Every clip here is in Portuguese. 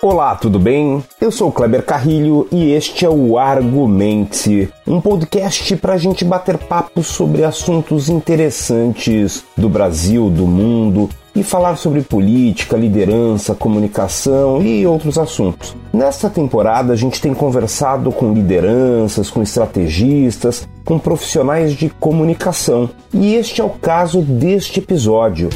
Olá, tudo bem? Eu sou Kleber Carrilho e este é o Argumente, um podcast para a gente bater papo sobre assuntos interessantes do Brasil, do mundo e falar sobre política, liderança, comunicação e outros assuntos. Nesta temporada, a gente tem conversado com lideranças, com estrategistas, com profissionais de comunicação e este é o caso deste episódio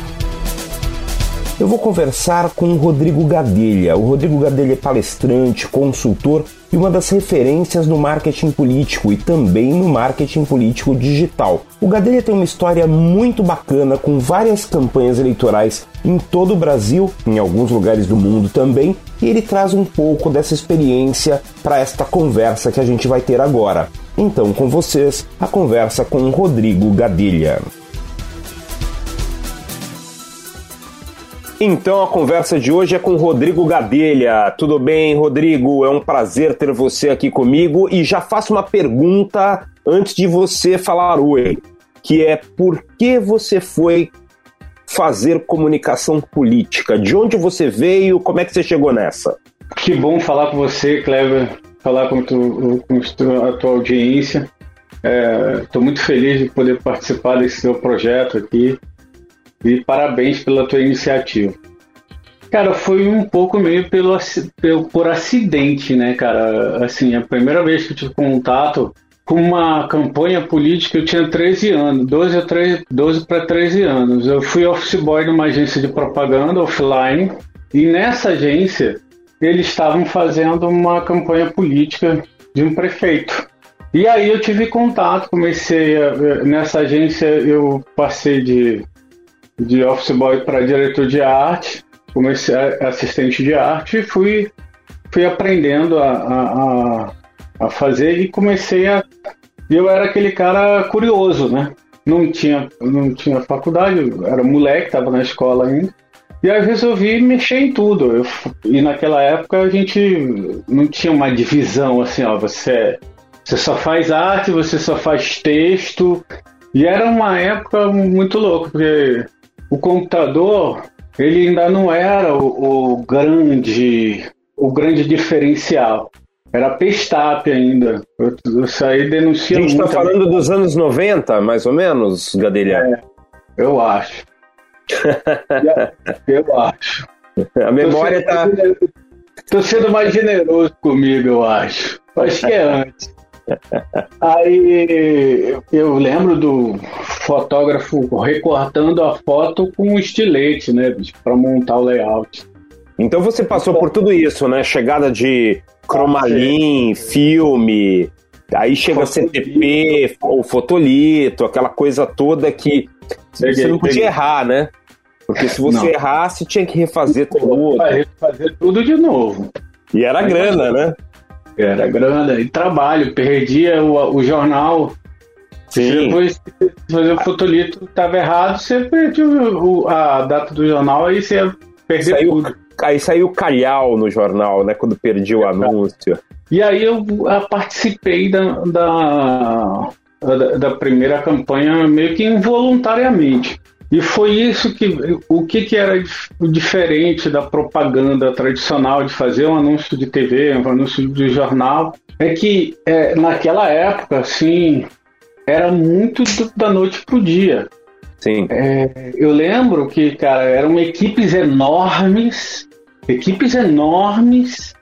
eu vou conversar com o Rodrigo Gadelha. O Rodrigo Gadelha é palestrante, consultor e uma das referências no marketing político e também no marketing político digital. O Gadelha tem uma história muito bacana com várias campanhas eleitorais em todo o Brasil, em alguns lugares do mundo também, e ele traz um pouco dessa experiência para esta conversa que a gente vai ter agora. Então, com vocês, a conversa com o Rodrigo Gadelha. Então a conversa de hoje é com Rodrigo Gadelha. Tudo bem, Rodrigo? É um prazer ter você aqui comigo e já faço uma pergunta antes de você falar oi, que é por que você foi fazer comunicação política? De onde você veio? Como é que você chegou nessa? Que bom falar com você, Kleber, falar com, tu, com a tua audiência. Estou é, muito feliz de poder participar desse seu projeto aqui. E parabéns pela tua iniciativa. Cara, foi um pouco meio pelo, pelo, por acidente, né, cara? Assim, a primeira vez que eu tive contato com uma campanha política, eu tinha 13 anos, 12, 12 para 13 anos. Eu fui office boy numa agência de propaganda offline, e nessa agência eles estavam fazendo uma campanha política de um prefeito. E aí eu tive contato, comecei a, nessa agência eu passei de de office boy para diretor de arte, comecei assistente de arte e fui, fui aprendendo a, a, a fazer e comecei a. Eu era aquele cara curioso, né? Não tinha, não tinha faculdade, era moleque, estava na escola ainda. E aí resolvi mexer em tudo. Eu, e naquela época a gente não tinha uma divisão assim, ó, você, você só faz arte, você só faz texto. E era uma época muito louca, porque o computador ele ainda não era o, o grande o grande diferencial. Era pestap ainda. Eu, eu saí denunciando. A gente está falando dos anos 90, mais ou menos, Gadelha? É, eu acho. eu acho. A memória está. Estou sendo mais generoso comigo, eu acho. Acho que é antes. Aí eu lembro do fotógrafo recortando a foto com um estilete, né, para montar o layout. Então você passou por tudo isso, né? Chegada de cromalin, filme, aí chega fotolito. CTP, o fotolito, aquela coisa toda que peguei, você não podia peguei. errar, né? Porque se você não. errasse, tinha que refazer tudo. Fazer tudo de novo. E era Mas, grana, né? Era grana e trabalho, perdia o, o jornal. Sim. Depois fazer o fotolito estava errado, você perdia o, a data do jornal, aí você ia perder saiu, tudo. Aí saiu calhau no jornal, né? Quando perdi o anúncio. E aí eu, eu participei da, da, da, da primeira campanha meio que involuntariamente. E foi isso que o que, que era diferente da propaganda tradicional de fazer um anúncio de TV, um anúncio de jornal, é que é, naquela época, assim, era muito do, da noite pro dia. Sim. É, eu lembro que, cara, eram equipes enormes, equipes enormes,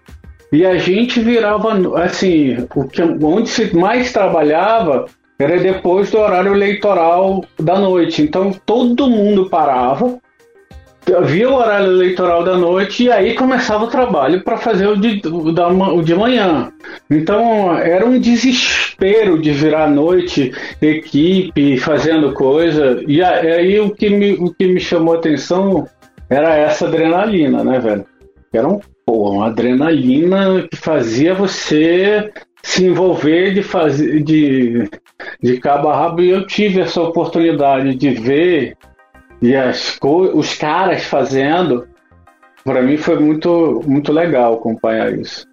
e a gente virava, assim, o que, onde se mais trabalhava era depois do horário eleitoral da noite. Então todo mundo parava, via o horário eleitoral da noite e aí começava o trabalho para fazer o de, o, da, o de manhã. Então era um desespero de virar à noite, equipe, fazendo coisa. E aí o que me, o que me chamou a atenção era essa adrenalina, né, velho? Era um, pô, uma adrenalina que fazia você se envolver de fazer de, de cabo a rabo e eu tive essa oportunidade de ver e as os caras fazendo. Para mim foi muito muito legal acompanhar isso.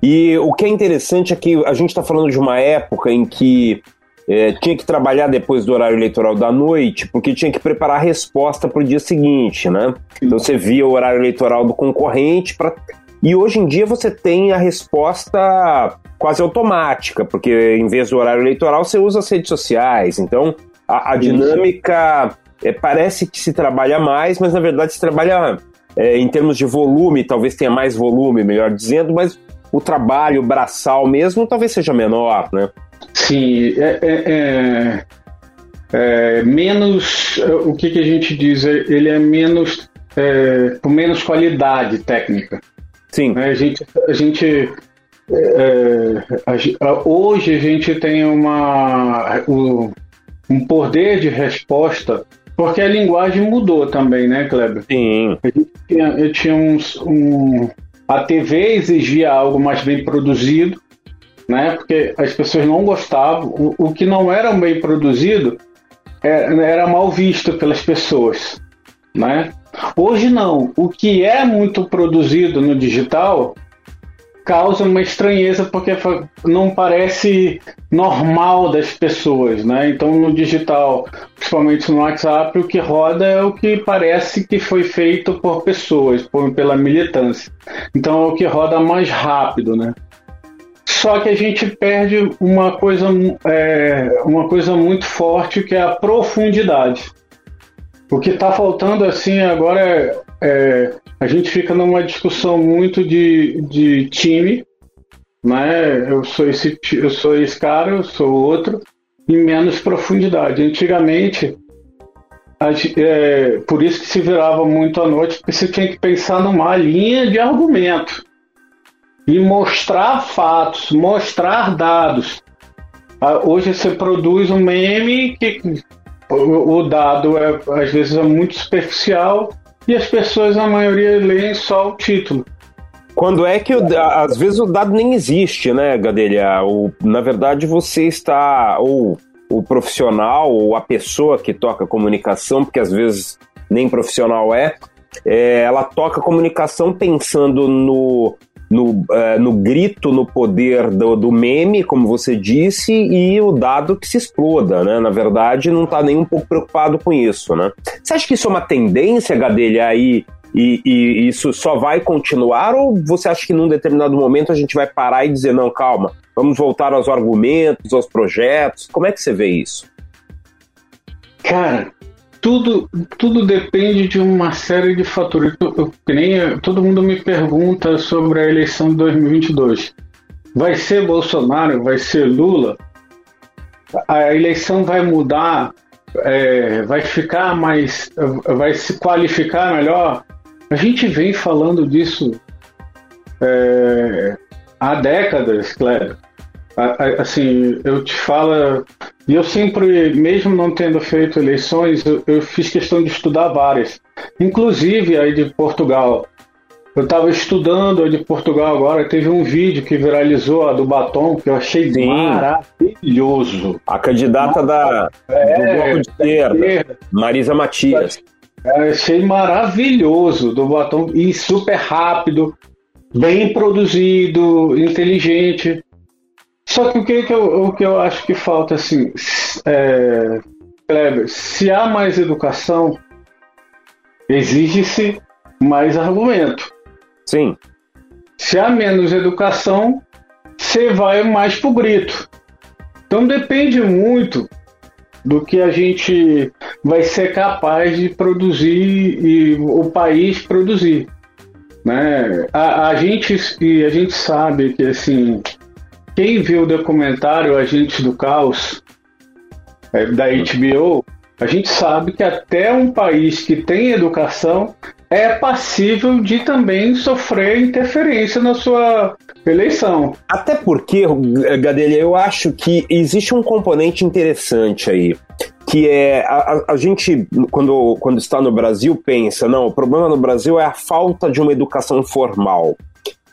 E o que é interessante é que a gente está falando de uma época em que é, tinha que trabalhar depois do horário eleitoral da noite, porque tinha que preparar a resposta para o dia seguinte, né? Então você via o horário eleitoral do concorrente para E hoje em dia você tem a resposta quase automática, porque em vez do horário eleitoral você usa as redes sociais. Então a, a dinâmica é, parece que se trabalha mais, mas na verdade se trabalha é, em termos de volume, talvez tenha mais volume, melhor dizendo, mas o trabalho braçal mesmo talvez seja menor, né? Sim, é, é, é, é menos, o que, que, a gente diz, ele é menos, é, com menos qualidade técnica. Sim. A gente, a gente hoje a gente tem uma, um poder de resposta porque a linguagem mudou também, né, Kleber? Sim. Eu tinha uns, um, a TV exigia algo mais bem produzido, né? Porque as pessoas não gostavam. O, o que não era bem produzido era, é, era mal visto pelas pessoas, né? Hoje não. O que é muito produzido no digital causa uma estranheza porque não parece normal das pessoas, né? Então no digital, principalmente no WhatsApp, o que roda é o que parece que foi feito por pessoas, por, pela militância. Então é o que roda mais rápido, né? Só que a gente perde uma coisa, é, uma coisa muito forte que é a profundidade. O que está faltando assim agora é, é, a gente fica numa discussão muito de, de time, né? Eu sou esse, eu sou esse cara, eu sou outro, e menos profundidade. Antigamente, é, por isso que se virava muito à noite, porque você tinha que pensar numa linha de argumento e mostrar fatos, mostrar dados. Ah, hoje você produz um meme que o dado é, às vezes é muito superficial e as pessoas, a maioria, leem só o título. Quando é que, o, às vezes, o dado nem existe, né, Gadelha? O, na verdade, você está, ou o profissional, ou a pessoa que toca comunicação, porque às vezes nem profissional é, é ela toca comunicação pensando no, no, uh, no grito, no poder do, do, meme, como você disse, e o dado que se exploda, né? Na verdade, não está nem um pouco preocupado com isso, né? Você acha que isso é uma tendência, Gadelha, aí e, e, isso só vai continuar ou você acha que num determinado momento a gente vai parar e dizer não, calma, vamos voltar aos argumentos, aos projetos? Como é que você vê isso? Cara, tudo, tudo depende de uma série de fatores. Eu, nem, todo mundo me pergunta sobre a eleição de 2022. Vai ser Bolsonaro? Vai ser Lula? A eleição vai mudar? É, vai ficar mais. vai se qualificar melhor? A gente vem falando disso é, há décadas, Cléber. Assim, eu te falo e eu sempre, mesmo não tendo feito eleições, eu, eu fiz questão de estudar várias, inclusive aí de Portugal. Eu estava estudando a de Portugal agora, teve um vídeo que viralizou, a do batom, que eu achei Sim. maravilhoso. A candidata da, é, do Bloco de Esquerda, Marisa Matias. Eu achei maravilhoso, do batom, e super rápido, bem produzido, inteligente. Só que o que, que, eu, o que eu acho que falta, assim, é, Kleber, se há mais educação, exige-se mais argumento. Sim. Se há menos educação, você vai mais pro grito. Então depende muito do que a gente vai ser capaz de produzir e o país produzir. Né? A, a gente e a gente sabe que assim quem viu o documentário Agentes do Caos é, da HBO, a gente sabe que até um país que tem educação é passível de também sofrer interferência na sua eleição. Até porque, Gadelha, eu acho que existe um componente interessante aí que é a, a, gente, quando, quando está no Brasil, pensa, não, o problema no Brasil é a falta de uma educação formal.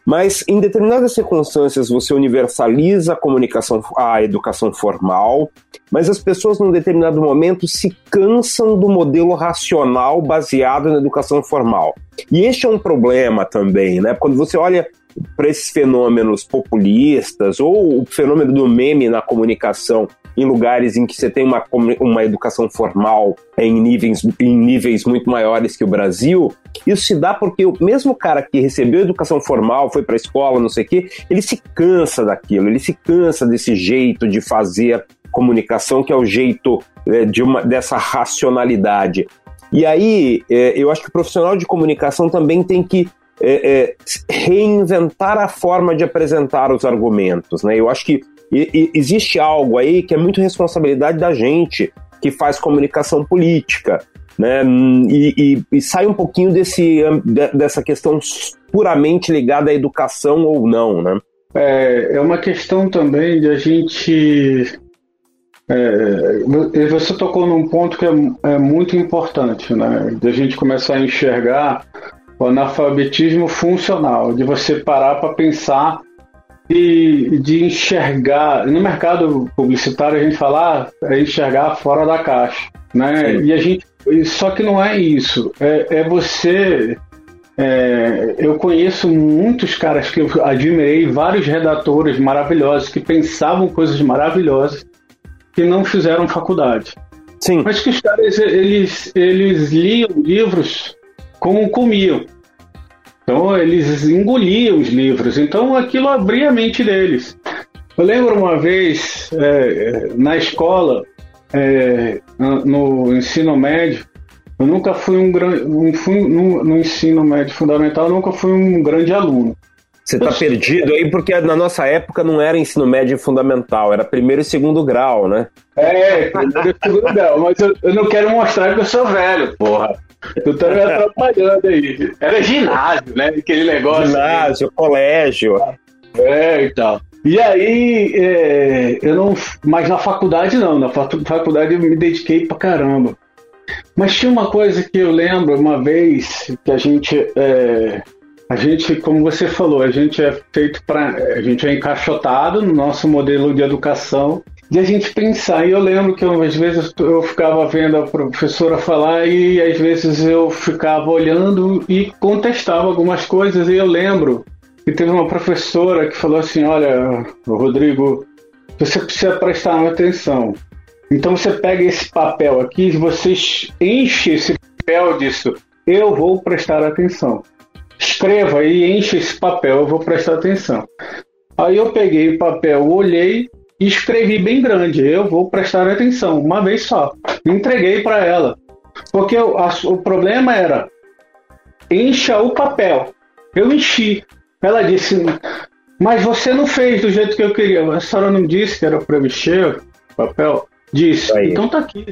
Mas em determinadas circunstâncias você universaliza a comunicação, a educação formal, mas as pessoas num determinado momento se cansam do modelo racional baseado na educação formal. E este é um problema também, né? Quando você olha para esses fenômenos populistas ou o fenômeno do meme na comunicação em lugares em que você tem uma, uma educação formal em níveis, em níveis muito maiores que o Brasil. Isso se dá porque o mesmo cara que recebeu educação formal, foi para a escola, não sei o quê, ele se cansa daquilo, ele se cansa desse jeito de fazer comunicação, que é o jeito é, de uma, dessa racionalidade. E aí, é, eu acho que o profissional de comunicação também tem que é, é, reinventar a forma de apresentar os argumentos. Né? Eu acho que e, e, existe algo aí que é muito responsabilidade da gente que faz comunicação política. Né? E, e, sai um pouquinho desse, dessa questão puramente ligada à educação ou não. Né? É, é uma questão também de a gente é, você tocou num ponto que é, é, muito importante, né? De a gente começar a enxergar o analfabetismo funcional, de você parar para pensar e de enxergar. No mercado publicitário a gente fala ah, é enxergar fora da caixa, né? Sim. E a gente, só que não é isso. É, é você é, eu conheço muitos caras que eu admirei, vários redatores maravilhosos que pensavam coisas maravilhosas que não fizeram faculdade. Sim. Mas que os caras, eles, eles liam livros como comiam. Então, eles engoliam os livros. Então, aquilo abria a mente deles. Eu lembro uma vez, é, na escola, é, no ensino médio, eu nunca fui um grande. No, no ensino médio fundamental, eu nunca fui um grande aluno. Você está perdido aí porque na nossa época não era ensino médio fundamental, era primeiro e segundo grau, né? É, primeiro e segundo grau, mas eu, eu, não quero mostrar que eu sou velho, porra. Tu tá me atrapalhando aí. Era ginásio, né? Aquele negócio. Ginásio, aí. colégio. É, e tal. E aí, é, eu não. Mas na faculdade não, na faculdade eu me dediquei pra caramba. Mas tinha uma coisa que eu lembro uma vez que a gente. É, a gente, como você falou, a gente é feito para. A gente é encaixotado no nosso modelo de educação de a gente pensar. E eu lembro que eu, às vezes eu ficava vendo a professora falar e às vezes eu ficava olhando e contestava algumas coisas. E eu lembro que teve uma professora que falou assim: Olha, Rodrigo, você precisa prestar atenção. Então você pega esse papel aqui, você enche esse papel disso. Eu vou prestar atenção escreva e enche esse papel, eu vou prestar atenção. Aí eu peguei o papel, olhei e escrevi bem grande, eu vou prestar atenção, uma vez só. Entreguei para ela. Porque o, a, o problema era encha o papel. Eu enchi. Ela disse, mas você não fez do jeito que eu queria. A senhora não disse que era para mexer o papel? Disse. Aí. Então tá aqui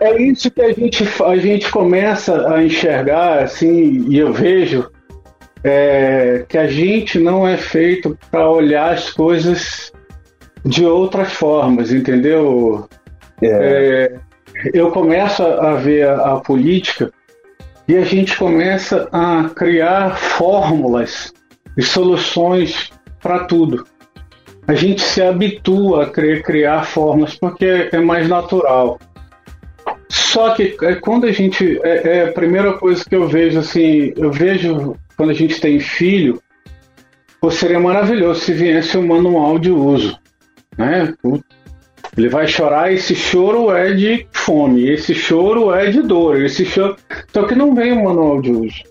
é isso que a gente, a gente começa a enxergar, assim, e eu vejo é, que a gente não é feito para olhar as coisas de outras formas, entendeu? É. É, eu começo a ver a, a política e a gente começa a criar fórmulas e soluções para tudo. A gente se habitua a criar fórmulas porque é mais natural. Só que é, quando a gente. É, é, a primeira coisa que eu vejo, assim, eu vejo quando a gente tem filho, pô, seria maravilhoso se viesse um manual de uso. Né? Ele vai chorar, esse choro é de fome, esse choro é de dor, esse choro. Só que não vem um manual de uso.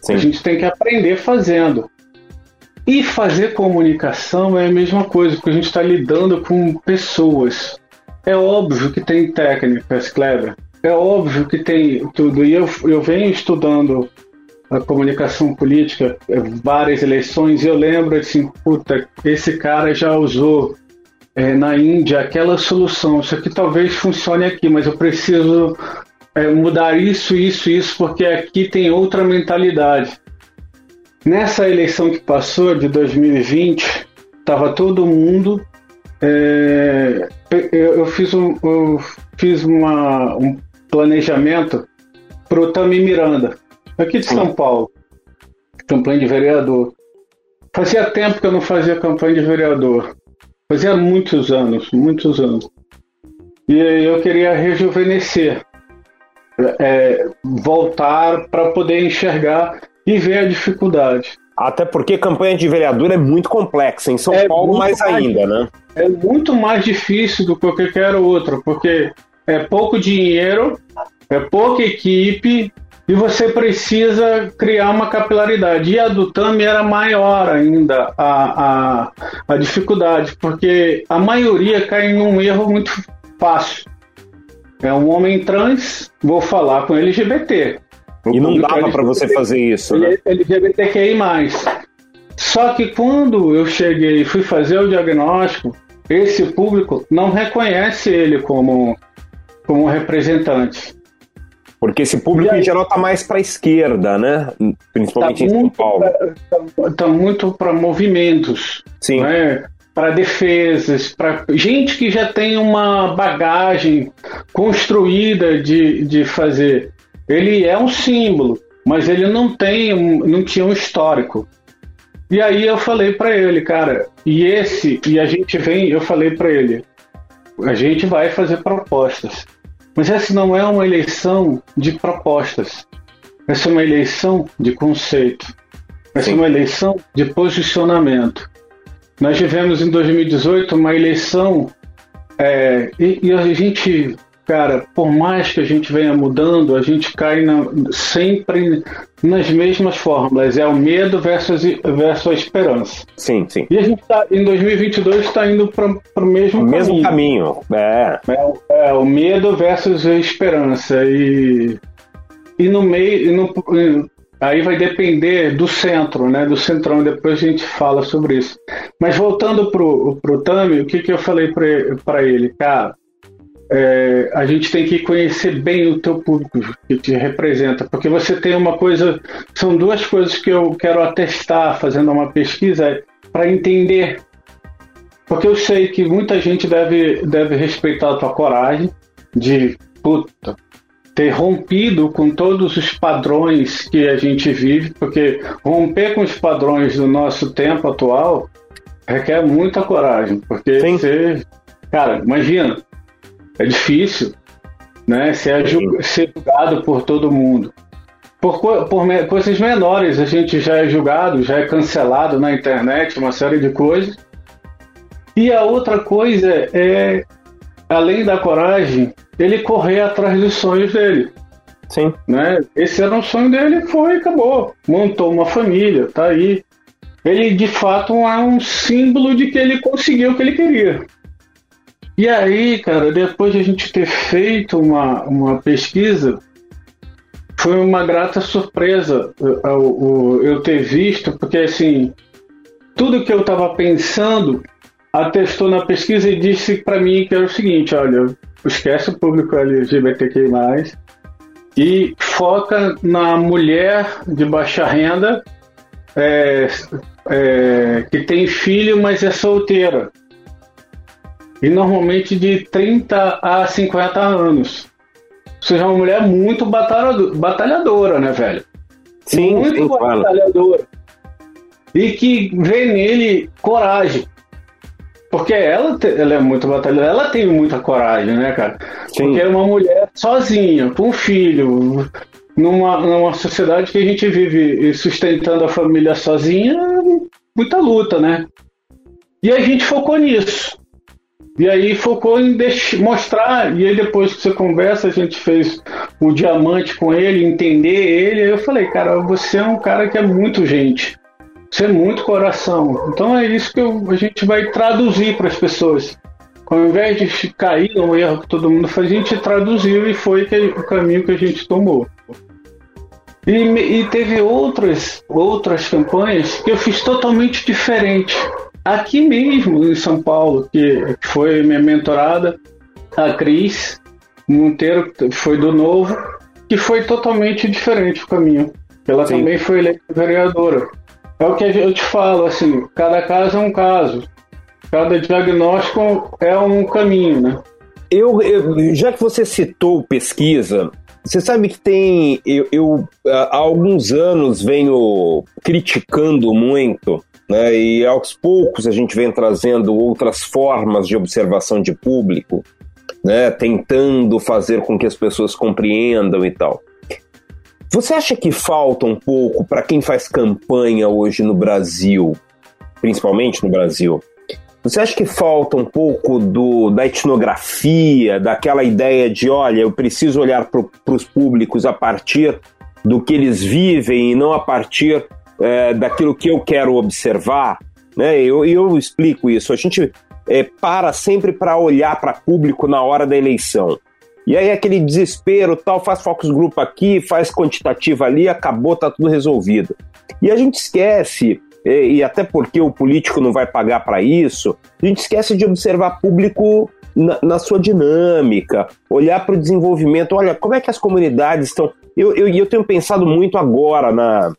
Sim. A gente tem que aprender fazendo. E fazer comunicação é a mesma coisa, porque a gente está lidando com pessoas. É óbvio que tem técnicas, Kleber. É óbvio que tem tudo. E eu, eu venho estudando a comunicação política, é, várias eleições, e eu lembro assim, puta, esse cara já usou é, na Índia aquela solução. Isso aqui talvez funcione aqui, mas eu preciso é, mudar isso, isso, isso, porque aqui tem outra mentalidade. Nessa eleição que passou, de 2020, estava todo mundo é, eu, fiz, um, eu fiz uma, um planejamento para o Tami Miranda, aqui de São Paulo, campanha de vereador. Fazia tempo que eu não fazia campanha de vereador. Fazia muitos anos, muitos anos. E eu queria rejuvenescer, é, voltar para poder enxergar e ver a dificuldade. Até porque campanha de vereador é muito complexa, em São é Paulo mais, mais ainda, né? É muito mais difícil do que qualquer outro, porque é pouco dinheiro, é pouca equipe e você precisa criar uma capilaridade. E a do Tami era maior ainda a, a, a dificuldade, porque a maioria cai num erro muito fácil. É um homem trans, vou falar com LGBT. E não dava para você fazer isso, né? LGBTQI+. Só que quando eu cheguei e fui fazer o diagnóstico, esse público não reconhece ele como, como representante. Porque esse público aí, em geral está mais para a esquerda, né? Principalmente tá em São Paulo. Está tá muito para movimentos. Sim. Né? Para defesas, para gente que já tem uma bagagem construída de, de fazer. Ele é um símbolo, mas ele não tem, não tinha um histórico. E aí eu falei para ele, cara, e esse, e a gente vem, eu falei para ele, a gente vai fazer propostas. Mas essa não é uma eleição de propostas. Essa é uma eleição de conceito. Essa Sim. é uma eleição de posicionamento. Nós tivemos em 2018 uma eleição é, e, e, a gente cara, por mais que a gente venha mudando, a gente cai na, sempre nas mesmas fórmulas. É o medo versus, versus a esperança. Sim, sim. E a gente tá, em 2022 está indo para o mesmo, mesmo caminho. É. É, é. o medo versus a esperança. E, e no meio. E no, Aí vai depender do centro, né? Do centrão, depois a gente fala sobre isso. Mas voltando pro, pro Tami, o que, que eu falei para ele? Cara, é, a gente tem que conhecer bem o teu público que te representa, porque você tem uma coisa, são duas coisas que eu quero atestar fazendo uma pesquisa para entender, porque eu sei que muita gente deve, deve respeitar a tua coragem de puta, ter rompido com todos os padrões que a gente vive, porque romper com os padrões do nosso tempo atual requer muita coragem, porque Sim. você, cara, imagina, é difícil, né? Ser, ser julgado por todo mundo. Por, por coisas menores, a gente já é julgado, já é cancelado na internet, uma série de coisas. E a outra coisa é, além da coragem, ele correr atrás dos sonhos dele. Sim. Né? Esse era um sonho dele, foi acabou. Montou uma família, tá aí. Ele de fato é um símbolo de que ele conseguiu o que ele queria. E aí, cara, depois de a gente ter feito uma, uma pesquisa, foi uma grata surpresa eu, eu ter visto, porque assim, tudo que eu estava pensando atestou na pesquisa e disse para mim que era o seguinte: olha, esquece o público LGBTQI, e foca na mulher de baixa renda é, é, que tem filho, mas é solteira e normalmente de 30 a 50 anos. Ou seja, uma mulher muito batalhadora, né, velho? Sim, muito sim, batalhadora. E que vê nele coragem. Porque ela, ela é muito batalhadora, ela tem muita coragem, né, cara? Sim. Porque é uma mulher sozinha, com um filho, numa, numa sociedade que a gente vive sustentando a família sozinha, muita luta, né? E a gente focou nisso. E aí focou em mostrar, e aí depois que você conversa, a gente fez o diamante com ele, entender ele, aí eu falei, cara, você é um cara que é muito gente, você é muito coração. Então é isso que eu, a gente vai traduzir para as pessoas. Ao invés de cair no erro que todo mundo faz, a gente traduziu e foi que, o caminho que a gente tomou. E, e teve outras, outras campanhas que eu fiz totalmente diferente aqui mesmo em São Paulo, que foi minha mentorada, a Cris Monteiro, que foi do Novo, que foi totalmente diferente o caminho. Ela Sim. também foi eleita vereadora. É o que eu te falo, assim, cada caso é um caso. Cada diagnóstico é um caminho, né? Eu, eu, já que você citou pesquisa, você sabe que tem. Eu, eu, há alguns anos venho criticando muito né? E aos poucos a gente vem trazendo outras formas de observação de público, né? Tentando fazer com que as pessoas compreendam e tal. Você acha que falta um pouco para quem faz campanha hoje no Brasil, principalmente no Brasil? Você acha que falta um pouco do, da etnografia, daquela ideia de, olha, eu preciso olhar para os públicos a partir do que eles vivem e não a partir é, daquilo que eu quero observar? Né? Eu, eu explico isso. A gente é, para sempre para olhar para público na hora da eleição. E aí aquele desespero, tal, faz focus group aqui, faz quantitativa ali, acabou, tá tudo resolvido. E a gente esquece, e até porque o político não vai pagar para isso, a gente esquece de observar público na, na sua dinâmica, olhar para o desenvolvimento, olha, como é que as comunidades estão. Eu, eu, eu tenho pensado muito agora na,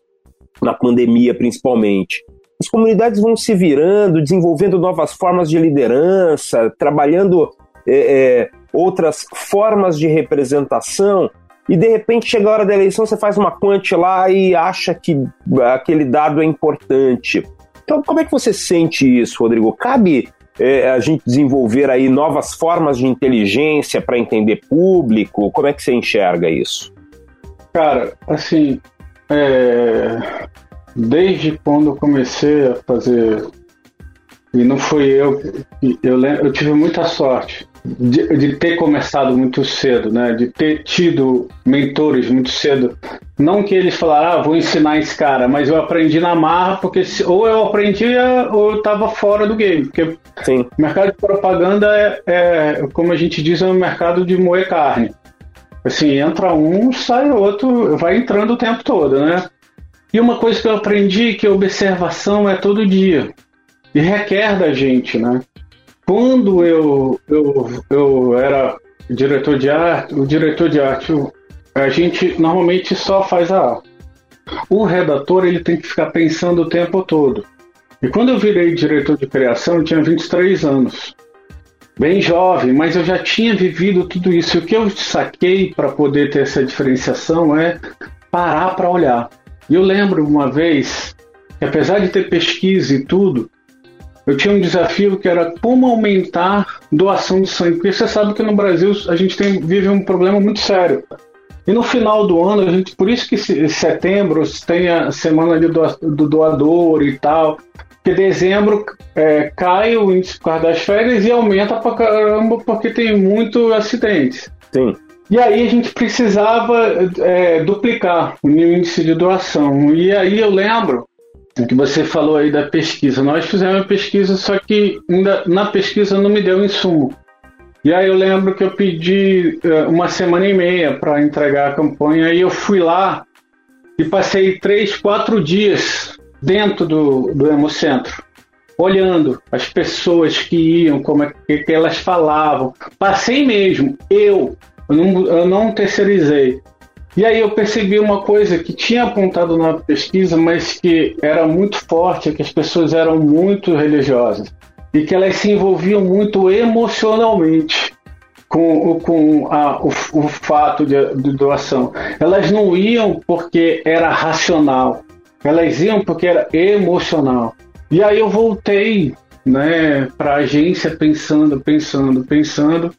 na pandemia, principalmente. As comunidades vão se virando, desenvolvendo novas formas de liderança, trabalhando é, é, outras formas de representação, e de repente chega a hora da eleição, você faz uma quant lá e acha que aquele dado é importante. Então, como é que você sente isso, Rodrigo? Cabe é, a gente desenvolver aí novas formas de inteligência para entender público? Como é que você enxerga isso? Cara, assim, é... desde quando eu comecei a fazer, e não fui eu, eu, eu tive muita sorte de, de, ter começado muito cedo, né? De ter tido mentores muito cedo. Não que eles falaram, ah, vou ensinar esse cara, mas eu aprendi na marra, porque se, ou eu aprendia ou eu estava fora do game. Porque Sim. o mercado de propaganda é, é, como a gente diz, é um mercado de moer carne. Assim, entra um, sai outro, vai entrando o tempo todo, né? E uma coisa que eu aprendi que a observação é todo dia. E requer da gente, né? quando eu, eu, eu era diretor de arte, o diretor de arte, a gente normalmente só faz a arte. O redator ele tem que ficar pensando o tempo todo. E quando eu virei diretor de criação, eu tinha 23 anos. Bem jovem, mas eu já tinha vivido tudo isso. E o que eu saquei para poder ter essa diferenciação é parar para olhar. E eu lembro uma vez que, apesar de ter pesquisa e tudo, eu tinha um desafio que era como aumentar doação de sangue, porque você sabe que no Brasil a gente tem, vive um problema muito sério. E no final do ano, a gente, por isso que em setembro tem a semana do doador e tal, porque dezembro é, cai o índice por causa das férias e aumenta pra caramba porque tem muito acidentes. Sim. E aí a gente precisava é, duplicar o índice de doação. E aí eu lembro que você falou aí da pesquisa. Nós fizemos uma pesquisa, só que ainda na pesquisa não me deu insumo. E aí eu lembro que eu pedi uh, uma semana e meia para entregar a campanha e eu fui lá e passei três, quatro dias dentro do, do Hemocentro, olhando as pessoas que iam, como é que, que elas falavam. Passei mesmo, eu, eu não, eu não terceirizei. E aí eu percebi uma coisa que tinha apontado na pesquisa, mas que era muito forte, é que as pessoas eram muito religiosas e que elas se envolviam muito emocionalmente com, com a, o, o, fato de, de doação. Elas não iam porque era racional, elas iam porque era emocional. E aí eu voltei né, para a agência pensando, pensando, pensando,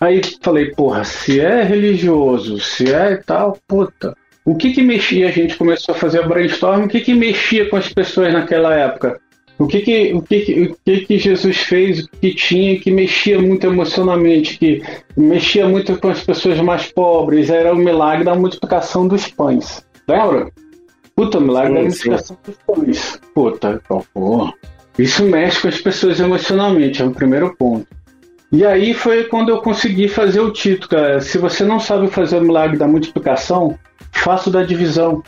Aí falei, porra, se é religioso, se é tal, puta. O que que mexia? A gente começou a fazer brainstorm. O que que mexia com as pessoas naquela época? O que que, o que, que, o que, que Jesus fez, o que tinha que mexia muito emocionalmente, que mexia muito com as pessoas mais pobres? Era o milagre da multiplicação dos pães. Lembra? Puta, o milagre da multiplicação dos pães. Puta, porra. Isso mexe com as pessoas emocionalmente, é o primeiro ponto. E aí foi quando eu consegui fazer o título, cara. Se você não sabe fazer o milagre da multiplicação, faça da divisão.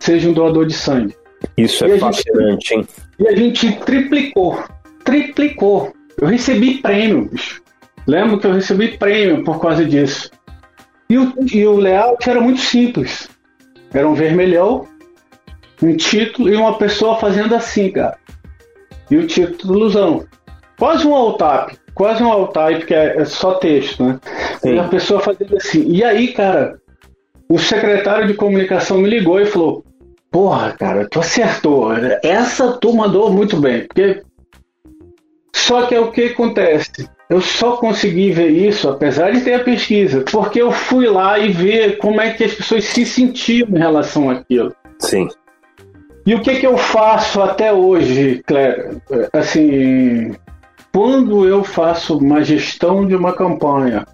Seja um doador de sangue. Isso é fascinante, gente, hein? E a gente triplicou. Triplicou. Eu recebi prêmio, bicho. Lembro que eu recebi prêmio por causa disso. E o, e o layout era muito simples. Era um vermelhão, um título e uma pessoa fazendo assim, cara. E o títulozão. Quase um all-tap quase um all-type, que é, é, só texto, né? Sim. E a pessoa fazendo assim. E aí, cara, o secretário de comunicação me ligou e falou: Porra, cara, tu acertou. Essa tu mandou muito bem. Porque. Só que é o que acontece. eu só consegui ver isso, apesar de ter a pesquisa, porque eu fui lá e ver como é que as pessoas se sentiam em relação àquilo. Sim. E o que, que eu faço até hoje, Claire? Assim, quando eu faço uma gestão de uma campanha,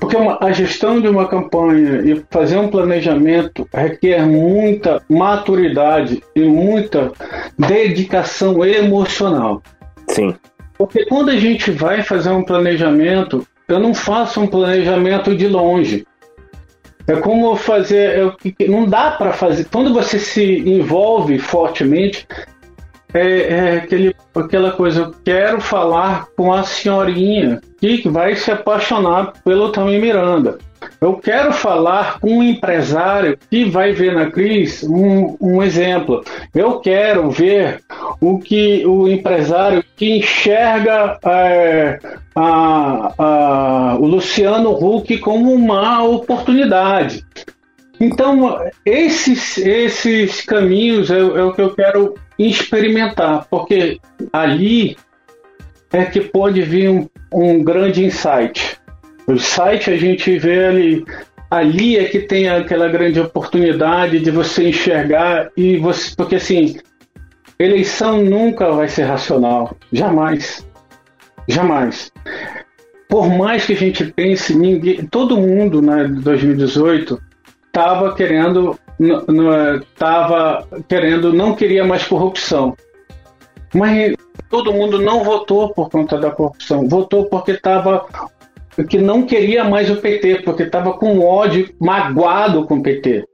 porque uma, a gestão de uma campanha e fazer um planejamento requer muita maturidade e muita dedicação emocional. Sim. Porque quando a gente vai fazer um planejamento, eu não faço um planejamento de longe. É como fazer. É, não dá para fazer. Quando você se envolve fortemente, é, é aquele, aquela coisa. Eu quero falar com a senhorinha que vai se apaixonar pelo Tami Miranda. Eu quero falar com um empresário que vai ver na Cris um, um exemplo. Eu quero ver o que o empresário que enxerga é, a, a, o Luciano Huck como uma oportunidade. Então, esses, esses caminhos é, é o que eu quero experimentar, porque ali é que pode vir um, um grande insight. O site a gente vê ali, ali é que tem aquela grande oportunidade de você enxergar e você, porque assim, eleição nunca vai ser racional, jamais, jamais. Por mais que a gente pense, ninguém, todo mundo, né, 2018 estava querendo, estava querendo, não queria mais corrupção, mas todo mundo não votou por conta da corrupção, votou porque estava que não queria mais o PT, porque estava com ódio, magoado com o PT.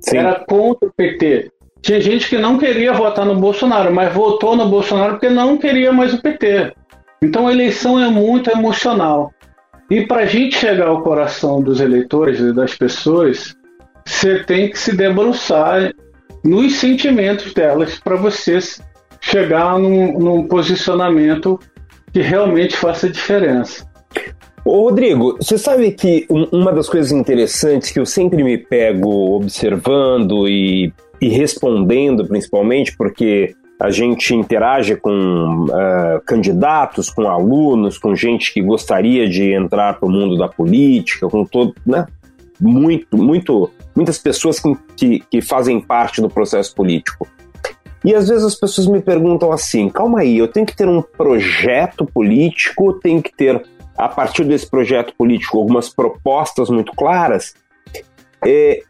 Sim. Era contra o PT. Tinha gente que não queria votar no Bolsonaro, mas votou no Bolsonaro porque não queria mais o PT. Então a eleição é muito emocional. E para a gente chegar ao coração dos eleitores e das pessoas, você tem que se debruçar nos sentimentos delas para você chegar num, num posicionamento que realmente faça diferença. Ô Rodrigo, você sabe que uma das coisas interessantes que eu sempre me pego observando e, e respondendo, principalmente, porque a gente interage com uh, candidatos, com alunos, com gente que gostaria de entrar para o mundo da política, com todo, né? Muito, muito, muitas pessoas que, que, que fazem parte do processo político. E às vezes as pessoas me perguntam assim: calma aí, eu tenho que ter um projeto político, tenho que ter a partir desse projeto político, algumas propostas muito claras, é,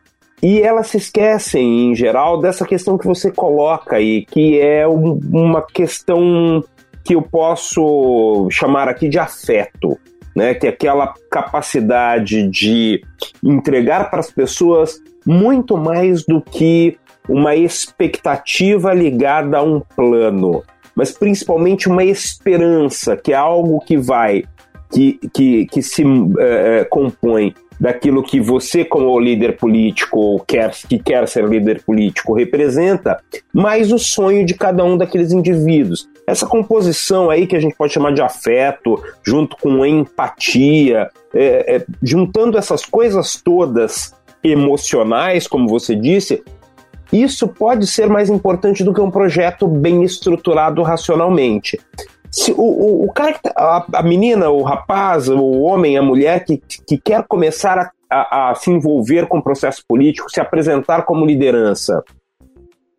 e elas se esquecem, em geral, dessa questão que você coloca aí, que é um, uma questão que eu posso chamar aqui de afeto. Né, que é aquela capacidade de entregar para as pessoas muito mais do que uma expectativa ligada a um plano, mas principalmente uma esperança, que é algo que vai que, que, que se é, compõe daquilo que você, como líder político, quer, que quer ser líder político, representa, mais o sonho de cada um daqueles indivíduos. Essa composição aí que a gente pode chamar de afeto, junto com empatia, é, é, juntando essas coisas todas emocionais, como você disse, isso pode ser mais importante do que um projeto bem estruturado racionalmente. Se o, o, o cara, tá, a, a, menina, o rapaz, o homem, a mulher que, que quer começar a, a, a se envolver com o processo político, se apresentar como liderança,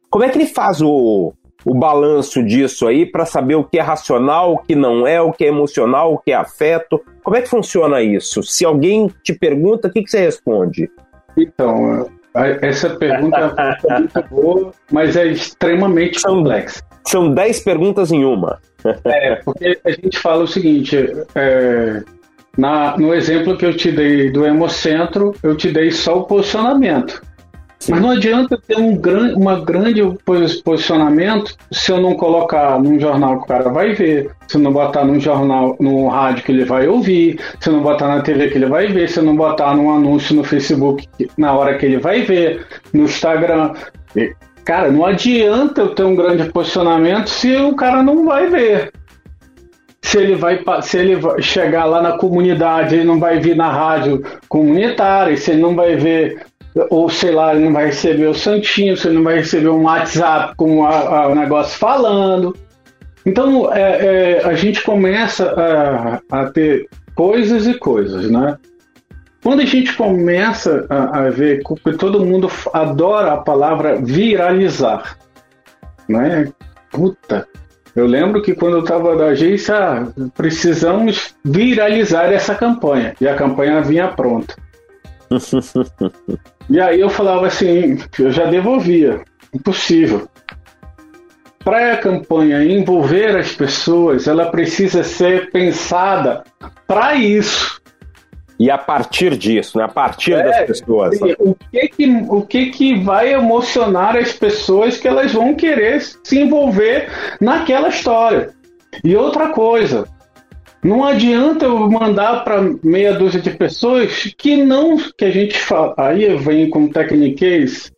como é que ele faz o, o balanço disso aí para saber o que é racional, o que não é, o que é emocional, o que é afeto? Como é que funciona isso? Se alguém te pergunta, o que, que você responde? Então, essa pergunta é muito boa, mas é extremamente complexa. São 10 perguntas em uma. É, porque a gente fala o seguinte: é, na, no exemplo que eu te dei do Hemocentro, eu te dei só o posicionamento. Mas não adianta ter um gran, uma grande posicionamento se eu não colocar num jornal que o cara vai ver, se eu não botar num jornal, no rádio que ele vai ouvir, se eu não botar na TV que ele vai ver, se eu não botar num anúncio no Facebook na hora que ele vai ver, no Instagram. Cara, não adianta eu ter um grande posicionamento se o cara não vai ver. Se ele vai, se ele chegar lá na comunidade, ele não vai vir na rádio comunitária, se ele não vai ver, ou sei lá, ele não vai receber o santinho, ele não vai receber um WhatsApp com o negócio falando. Então é, é, a gente começa a, a, ter coisas e coisas, né? Quando a gente começa a, a ver que todo mundo adora a palavra viralizar, né? Puta, eu lembro que quando eu estava na agência, ah, precisamos viralizar essa campanha. E a campanha vinha pronta. e aí eu falava assim, eu já devolvia. Impossível. Para a campanha envolver as pessoas, ela precisa ser pensada para isso. E a partir disso, né? a partir é, das pessoas. Sim, o, que que, o que que vai emocionar as pessoas que elas vão querer se envolver naquela história? E outra coisa, não adianta eu mandar para meia dúzia de pessoas que não, que a gente fala, aí vem com tecniquez,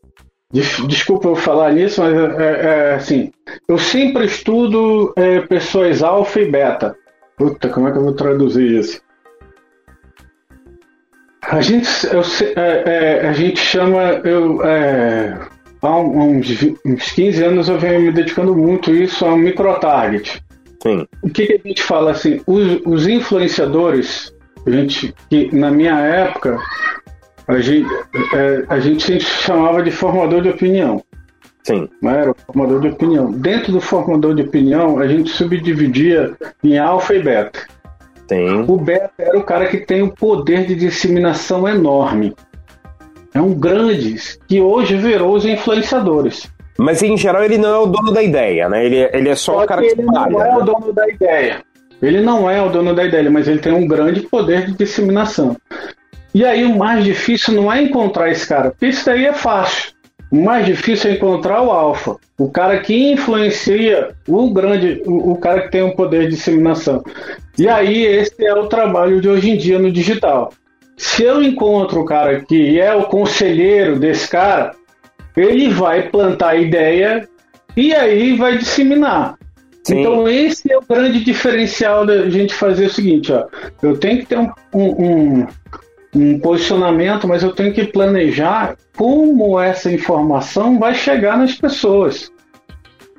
desculpa eu falar nisso, mas é, é, é assim, eu sempre estudo é, pessoas alfa e beta. Puta, como é que eu vou traduzir isso? A gente, eu, é, é, a gente chama. Eu, há uns, uns 15 anos eu venho me dedicando muito isso a um microtarget. Sim. O que, que, a gente fala assim? Os, os influenciadores, a gente, que na minha época, a gente, é, a gente chamava de formador de opinião. Sim. Não era o formador de opinião. Dentro do formador de opinião, a gente subdividia em alfa e beta. Tem. O beta era o cara que tem um poder de disseminação enorme. É um grande que hoje virou os influenciadores. Mas em geral ele não é o dono da ideia, né? Ele, ele é só, só o cara que, ele não é né? o dono da ideia. Ele não é o dono da ideia, mas ele tem um grande poder de disseminação. E aí o mais difícil não é encontrar esse cara, porque isso daí é fácil. O mais difícil é encontrar o alfa, o cara que influencia o grande, o, o, cara que tem um poder de disseminação. E aí esse é o trabalho de hoje em dia no digital. Se eu encontro o cara que é o conselheiro desse cara, ele vai plantar a ideia e aí vai disseminar. Sim. Então esse é o grande diferencial da gente fazer o seguinte, ó. Eu tenho que ter um, um, um posicionamento, mas eu tenho que planejar como essa informação vai chegar nas pessoas.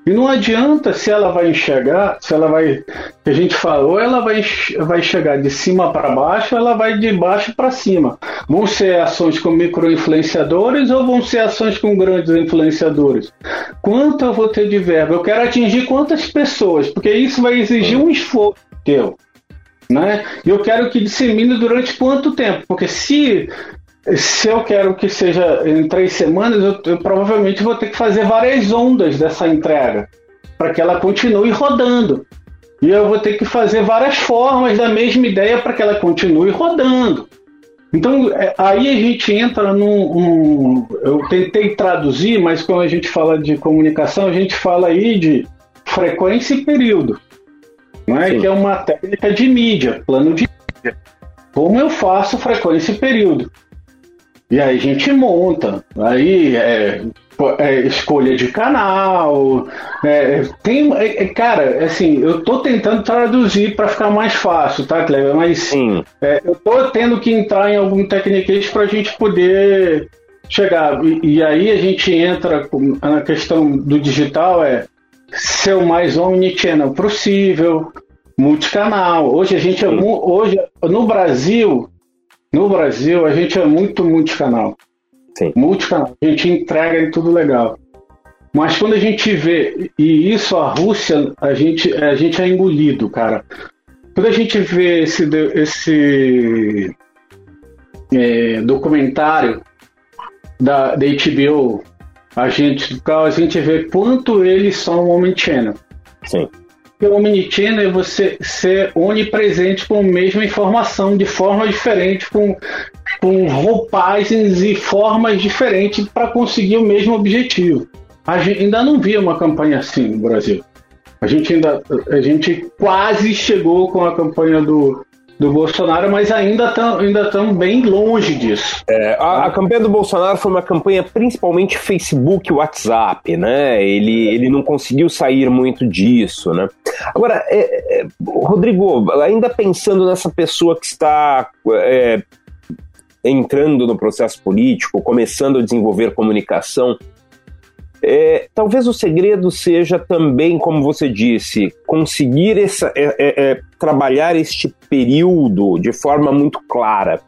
E não adianta se ela vai enxergar, se ela vai, a gente falou, ela vai, vai chegar de cima para baixo, ela vai de baixo para cima. Vão ser ações com micro-influenciadores ou vão ser ações com grandes influenciadores? Quanto eu vou ter de verba? Eu quero atingir quantas pessoas? Porque isso vai exigir um esforço teu né? E eu quero que dissemine durante quanto tempo? Porque se se eu quero que seja em três semanas, eu, eu provavelmente vou ter que fazer várias ondas dessa entrega para que ela continue rodando. E eu vou ter que fazer várias formas da mesma ideia para que ela continue rodando. Então, é, aí a gente entra num, Eu tentei traduzir, mas quando a gente fala de comunicação, a gente fala aí de frequência e período não é? Que é uma técnica de mídia, plano de mídia. Como eu faço frequência e período? E aí a gente monta, aí é, é escolha de canal, é, tem, é, é cara, assim, eu tô tentando traduzir para ficar mais fácil, tá, Cleber? Mas Sim. É, eu tô tendo que entrar em algum técnicas para a gente poder chegar. E, e, aí a gente entra na questão do digital, é ser o mais omnichannel possível, multicanal. Hoje a gente é hoje no Brasil, no Brasil a gente é muito multicanal. Sim. Multicanal. A gente entrega em tudo legal. Mas quando a gente vê e isso a Rússia, a gente a gente é engolido, cara. Quando a gente vê esse esse é, documentário da, da HBO a gente, a gente vê quanto eles são omnichannel. Sim. Porque o omnichannel é você ser onipresente com a mesma informação de forma diferente, com, com roupagens e formas diferentes para conseguir o mesmo objetivo. A gente ainda não via uma campanha assim no Brasil. A gente ainda a gente quase chegou com a campanha do do Bolsonaro, mas ainda estão ainda bem longe disso. É, a, a, campanha do Bolsonaro foi uma campanha principalmente Facebook e WhatsApp, né? Ele, ele não conseguiu sair muito disso, né? Agora, é, é, Rodrigo, ainda pensando nessa pessoa que está é, entrando no processo político, começando a desenvolver comunicação, É, talvez o segredo seja também, como você disse, conseguir essa, é, é, é, trabalhar este período de forma muito clara.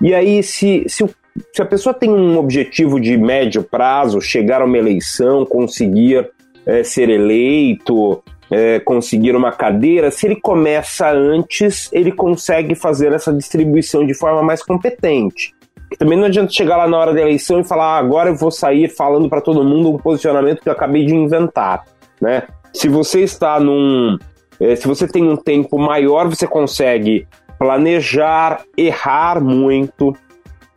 E aí, se, se, se, a pessoa tem um objetivo de médio prazo, chegar a uma eleição, conseguir é, ser eleito, é, conseguir uma cadeira, se ele começa antes, ele consegue fazer essa distribuição de forma mais competente. Também não adianta chegar lá na hora da eleição e falar, ah, agora eu vou sair falando para todo mundo um posicionamento que eu acabei de inventar, né? Se você está num, é, se você tem um tempo maior, você consegue planejar, errar muito,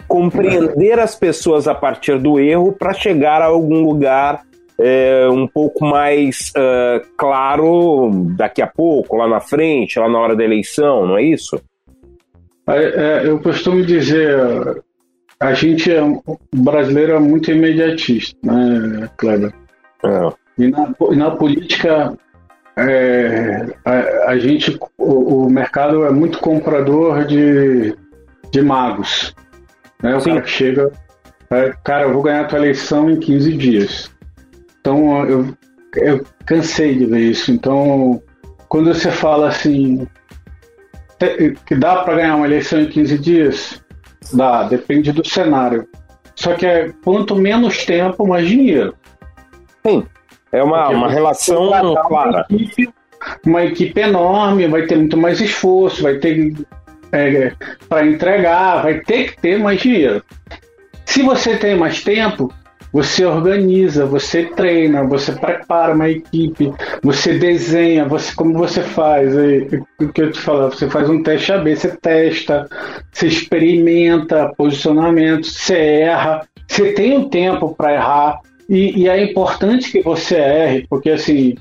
compreender as pessoas a partir do erro para chegar a algum lugar é, um pouco mais uh, claro daqui a pouco, lá na frente, lá na hora da eleição, não é isso? É, é, eu costumo dizer, a gente é, o brasileiro é muito imediatista, né, Kleber? É. E, na, e na política é, a, a, gente, o, o, mercado é muito comprador de, de magos. Né? O Sim. cara que chega, é, cara, eu vou ganhar a tua eleição em 15 dias. Então eu, eu cansei de ver isso. Então, quando você fala assim, que dá para ganhar uma eleição em 15 dias, dá, depende do cenário. Só que é quanto menos tempo, mais dinheiro. Sim, é uma, uma relação clara. Uma equipe, uma equipe enorme, vai ter muito mais esforço, vai ter é, para entregar, vai ter que ter mais dinheiro. Se você tem mais tempo, você organiza, você treina, você prepara uma equipe, você desenha, você como você faz, o que eu te falo, você faz um teste AB, você testa, você experimenta posicionamento, você erra, você tem um tempo para errar e, e, é importante que você erre, porque assim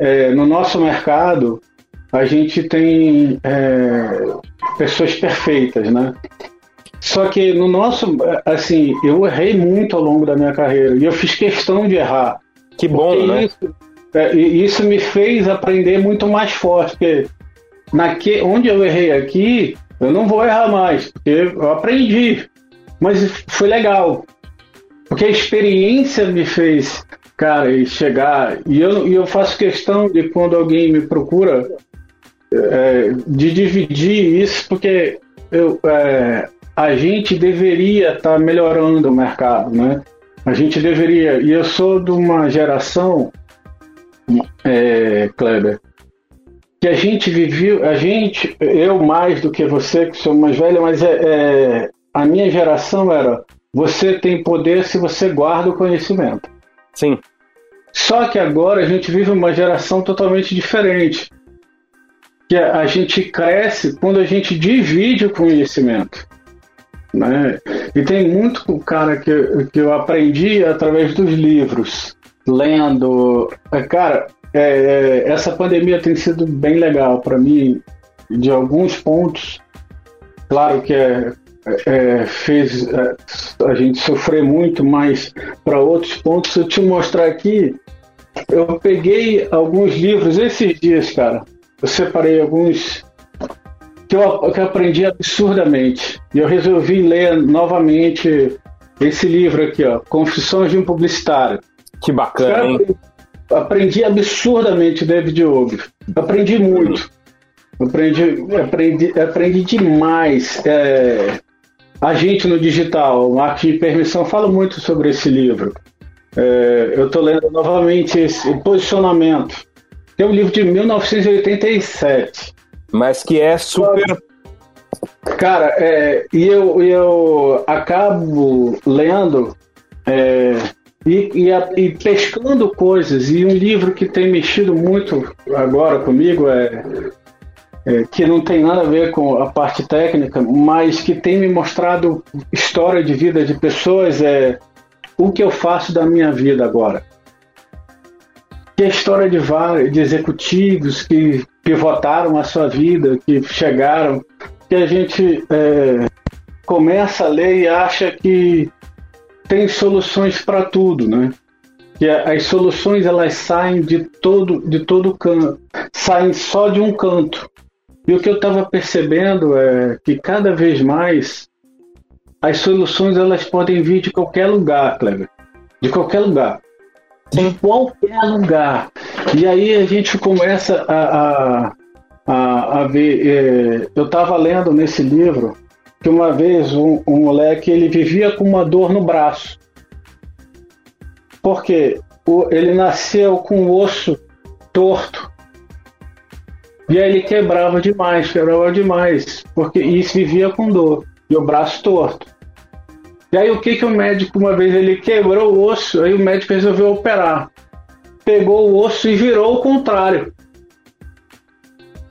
é, no nosso mercado a gente tem é, pessoas perfeitas, né? Só que no nosso, assim, eu errei muito ao longo da minha carreira e eu fiz questão de errar. Que bom, né? Isso, é, isso me fez aprender muito mais forte, porque naque, onde eu errei aqui, eu não vou errar mais, porque eu aprendi. Mas foi legal, porque a experiência me fez, cara, chegar. E eu, e eu faço questão de quando alguém me procura, é, de dividir isso, porque eu, é, a gente deveria estar tá melhorando o mercado, né? A gente deveria. E eu sou de uma geração, é, Kleber, que a gente viveu, a gente, eu mais do que você, que sou mais velho, mas é, é, a minha geração era você tem poder se você guarda o conhecimento. Sim. Só que agora a gente vive uma geração totalmente diferente. Que a gente cresce quando a gente divide o conhecimento. Né? E tem muito cara que, que eu aprendi através dos livros, lendo. É, cara, é, é, essa pandemia tem sido bem legal para mim, de alguns pontos. Claro que é, é, fez é, a gente sofrer muito, mas para outros pontos, se eu te mostrar aqui, eu peguei alguns livros esses dias, cara. Eu separei alguns que eu, que eu aprendi absurdamente. E eu resolvi ler novamente esse livro aqui, ó, Confissões de um Publicitário. Que bacana, hein? Aprendi absurdamente David Ogre. Aprendi muito. Aprendi, aprendi, aprendi demais. É, Agente no Digital, de Permissão, fala muito sobre esse livro. É, eu estou lendo novamente esse Posicionamento. É um livro de 1987 mas que é super. Cara, é, e eu, eu acabo lendo é, e, e, e, pescando coisas, e um livro que tem mexido muito agora comigo é, é, que não tem nada a ver com a parte técnica, mas que tem me mostrado história de vida de pessoas, é o que eu faço da minha vida agora. Que é a história de vários de executivos que pivotaram a sua vida, que chegaram, que a gente é, começa a ler e acha que tem soluções para tudo, né? Que as soluções elas saem de todo de todo canto, saem só de um canto. E o que eu estava percebendo é que cada vez mais as soluções elas podem vir de qualquer lugar, Kleber, de qualquer lugar. em qualquer lugar. E aí a gente começa a, a, a, a ver. É, eu estava lendo nesse livro que uma vez um, um, moleque ele vivia com uma dor no braço. Porque o, ele nasceu com o osso torto. E aí ele quebrava demais, quebrava demais, porque isso vivia com dor e o braço torto. E aí o que que o médico uma vez ele quebrou o osso, aí o médico resolveu operar. Pegou o osso e virou o contrário.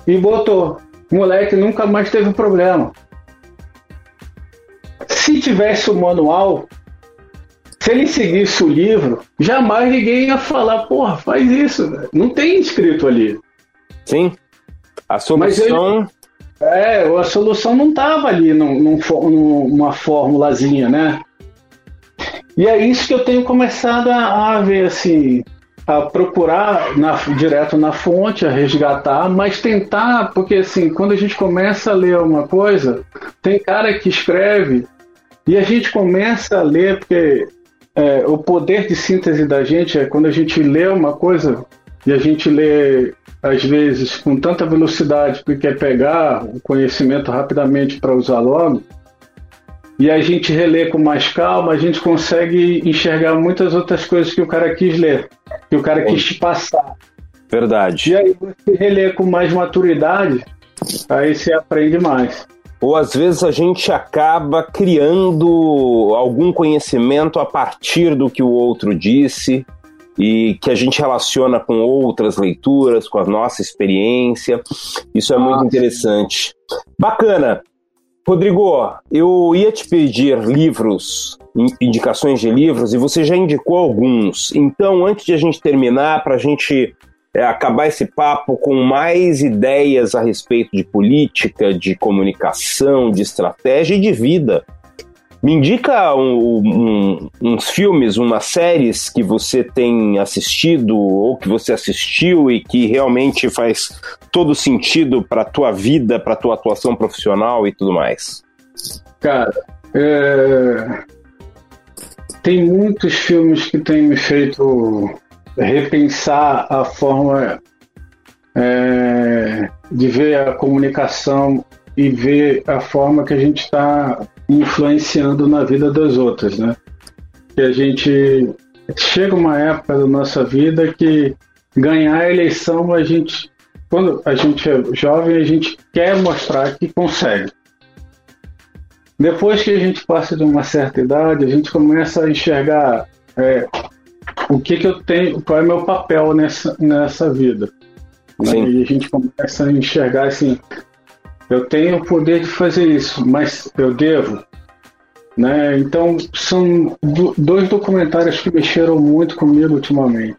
E botou. O moleque nunca mais teve problema. Se tivesse o manual, se ele seguisse o livro, jamais ninguém ia falar, porra, faz isso. Não tem escrito ali. Sim. A solução. Ele, é, a solução não estava ali num, num, numa formulazinha, né? E é isso que eu tenho começado a, a ver, assim, a procurar na, direto na fonte, a resgatar, mas tentar, porque assim, quando a gente começa a ler uma coisa, tem cara que escreve e a gente começa a ler, porque é, o poder de síntese da gente é quando a gente lê uma coisa e a gente lê às vezes com tanta velocidade que quer pegar o conhecimento rapidamente para usar logo, e a gente relê com mais calma, a gente consegue enxergar muitas outras coisas que o cara quis ler, que o cara quis te passar. Verdade. E aí você relê com mais maturidade, aí você aprende mais. Ou às vezes a gente acaba criando algum conhecimento a partir do que o outro disse, e que a gente relaciona com outras leituras, com a nossa experiência. Isso é muito interessante. Bacana. Rodrigo, eu ia te pedir livros, indicações de livros, e você já indicou alguns. Então, antes de a gente terminar, para a gente é, acabar esse papo com mais ideias a respeito de política, de comunicação, de estratégia e de vida, me indica um, um, uns filmes, umas séries que você tem assistido ou que você assistiu e que realmente faz todo sentido para tua vida, para tua atuação profissional e tudo mais. Cara, é... tem muitos filmes que têm me feito repensar a forma é... de ver a comunicação e ver a forma que a gente está influenciando na vida das outras, né? Que a gente chega uma época da nossa vida que ganhar a eleição a gente quando a gente é jovem a gente quer mostrar que consegue. Depois que a gente passa de uma certa idade, a gente começa a enxergar é, o que, que eu tenho, qual é meu papel nessa, nessa vida. Né? E a gente começa a enxergar assim, eu tenho o poder de fazer isso, mas eu devo. Né? Então, são dois documentários que mexeram muito comigo ultimamente.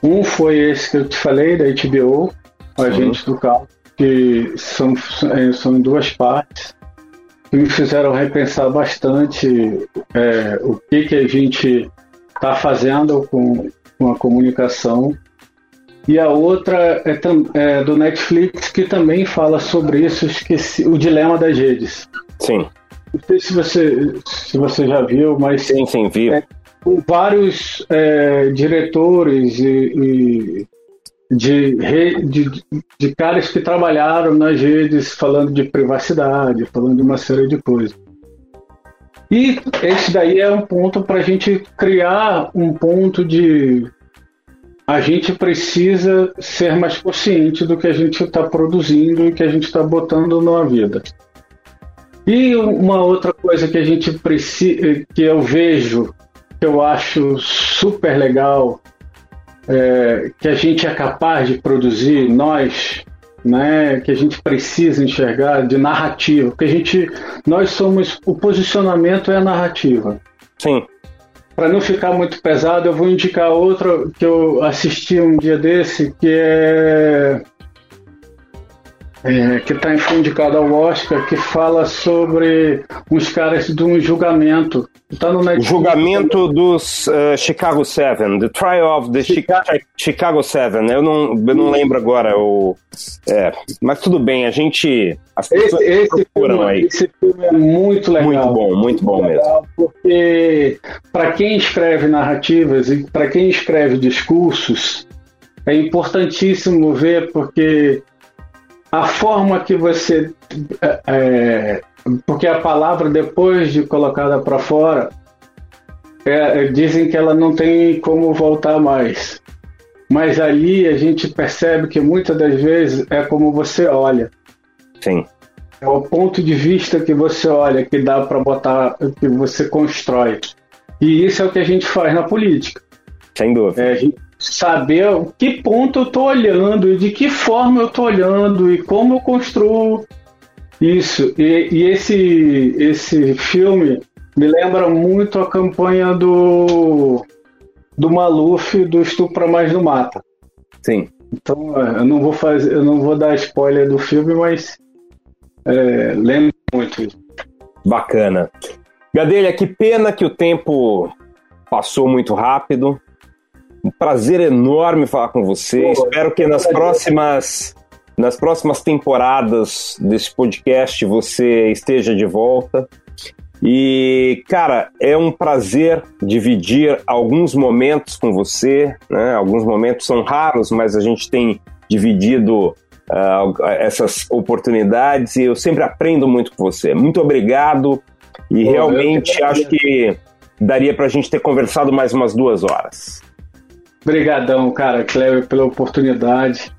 Um foi esse que eu te falei, da HBO, Agente uhum. do Caos, que são, é, são em duas partes, que me fizeram repensar bastante é, o que, que a gente está fazendo com, com a comunicação e a outra é, é, do Netflix, que também fala sobre isso, esqueci, o dilema das redes. Sim. Não sei se você, se você já viu, mas. Sim, sim, vi. É, com vários é, diretores e, e de, de, de caras que trabalharam nas redes falando de privacidade, falando de uma série de coisas. E esse daí é um ponto para a gente criar um ponto de a gente precisa ser mais consciente do que a gente está produzindo e que a gente está botando na vida. E uma outra coisa que a gente precisa, que eu vejo, que eu acho super legal, é, que a gente é capaz de produzir, nós, né, que a gente precisa enxergar de narrativa, porque a gente, nós somos, o posicionamento é a narrativa. Sim para não ficar muito pesado, eu vou indicar outra que eu assisti um dia desse, que é é, que está indicado ao Oscar, que fala sobre uns caras de um julgamento. Tá no Netflix, o julgamento dos uh, Chicago Seven, The Trial of the Chica Chicago Seven. Eu não, eu não lembro agora. O, é, mas tudo bem, a gente. As esse, esse, filme, aí. esse filme é muito legal. Muito bom, muito, muito bom mesmo. Porque para quem escreve narrativas e para quem escreve discursos, é importantíssimo ver porque a forma que você. É, é, porque a palavra, depois de colocada para fora, é, dizem que ela não tem como voltar mais. Mas ali a gente percebe que muitas das vezes é como você olha. Sim. É o ponto de vista que você olha, que dá para botar, que você constrói. E isso é o que a gente faz na política. Sem dúvida. É, a gente saber que ponto eu estou olhando e de que forma eu estou olhando e como eu construo isso. E, e, esse, esse filme me lembra muito a campanha do, do Maluf do Estupra Mais no Mata. Sim. Então eu não vou fazer, eu não vou dar spoiler do filme, mas é, lembro muito isso. Bacana. Gadelha, que pena que o tempo passou muito rápido. Um prazer enorme falar com você. Pô, Espero que nas próximas nas próximas temporadas desse podcast você esteja de volta. E, cara, é um prazer dividir alguns momentos com você. Né? Alguns momentos são raros, mas a gente tem dividido uh, essas oportunidades e eu sempre aprendo muito com você. Muito obrigado. E Pô, realmente que acho que daria para a gente ter conversado mais umas duas horas. Obrigadão, cara, Cleber, pela oportunidade.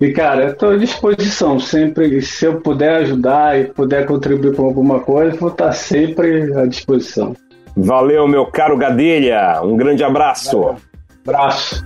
E, cara, estou à disposição sempre. Se eu puder ajudar e puder contribuir com alguma coisa, vou estar sempre à disposição. Valeu, meu caro Gadelha. Um grande abraço. Valeu. Abraço.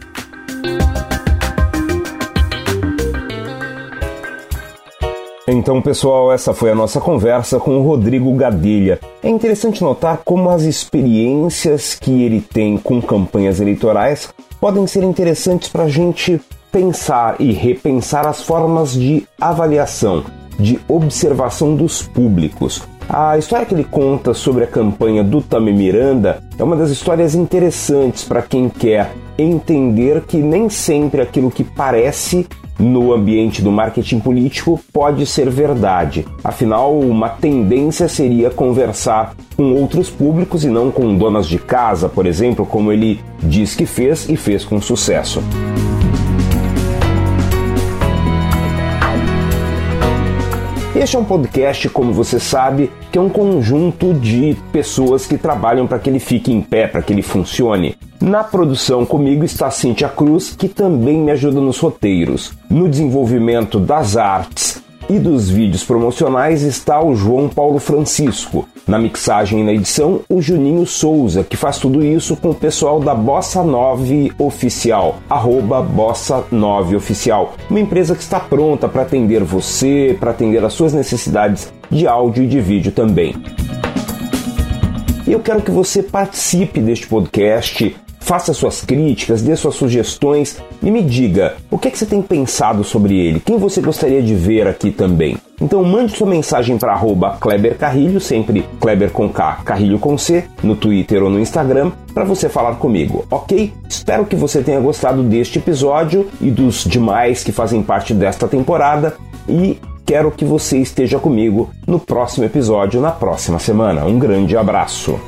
Então, pessoal, essa foi a nossa conversa com o Rodrigo Gadelha. É interessante notar como as experiências que ele tem com campanhas eleitorais podem ser interessantes para a gente pensar e repensar as formas de avaliação, de observação dos públicos. A história que ele conta sobre a campanha do Tami Miranda é uma das histórias interessantes para quem quer entender que nem sempre aquilo que parece no ambiente do marketing político pode ser verdade. Afinal, uma tendência seria conversar com outros públicos e não com donas de casa, por exemplo, como ele diz que fez e fez com sucesso. Este é um podcast, como você sabe, que é um conjunto de pessoas que trabalham para que ele fique em pé, para que ele funcione. Na produção comigo está Cintia Cruz, que também me ajuda nos roteiros. No desenvolvimento das artes e dos vídeos promocionais está o João Paulo Francisco. Na mixagem e na edição, o Juninho Souza, que faz tudo isso com o pessoal da Bossa 9 Oficial, arroba Bossa 9 Oficial, uma empresa que está pronta para atender você, para atender as suas necessidades de áudio e de vídeo também. Eu quero que você participe deste podcast, faça suas críticas, dê suas sugestões e me diga o que, é que você tem pensado sobre ele, quem você gostaria de ver aqui também. Então mande sua mensagem para arroba Kleber Carrilho, sempre Kleber com K, Carrilho com C, no Twitter ou no Instagram, para você falar comigo, ok? Espero que você tenha gostado deste episódio e dos demais que fazem parte desta temporada e quero que você esteja comigo no próximo episódio, na próxima semana. Um grande abraço!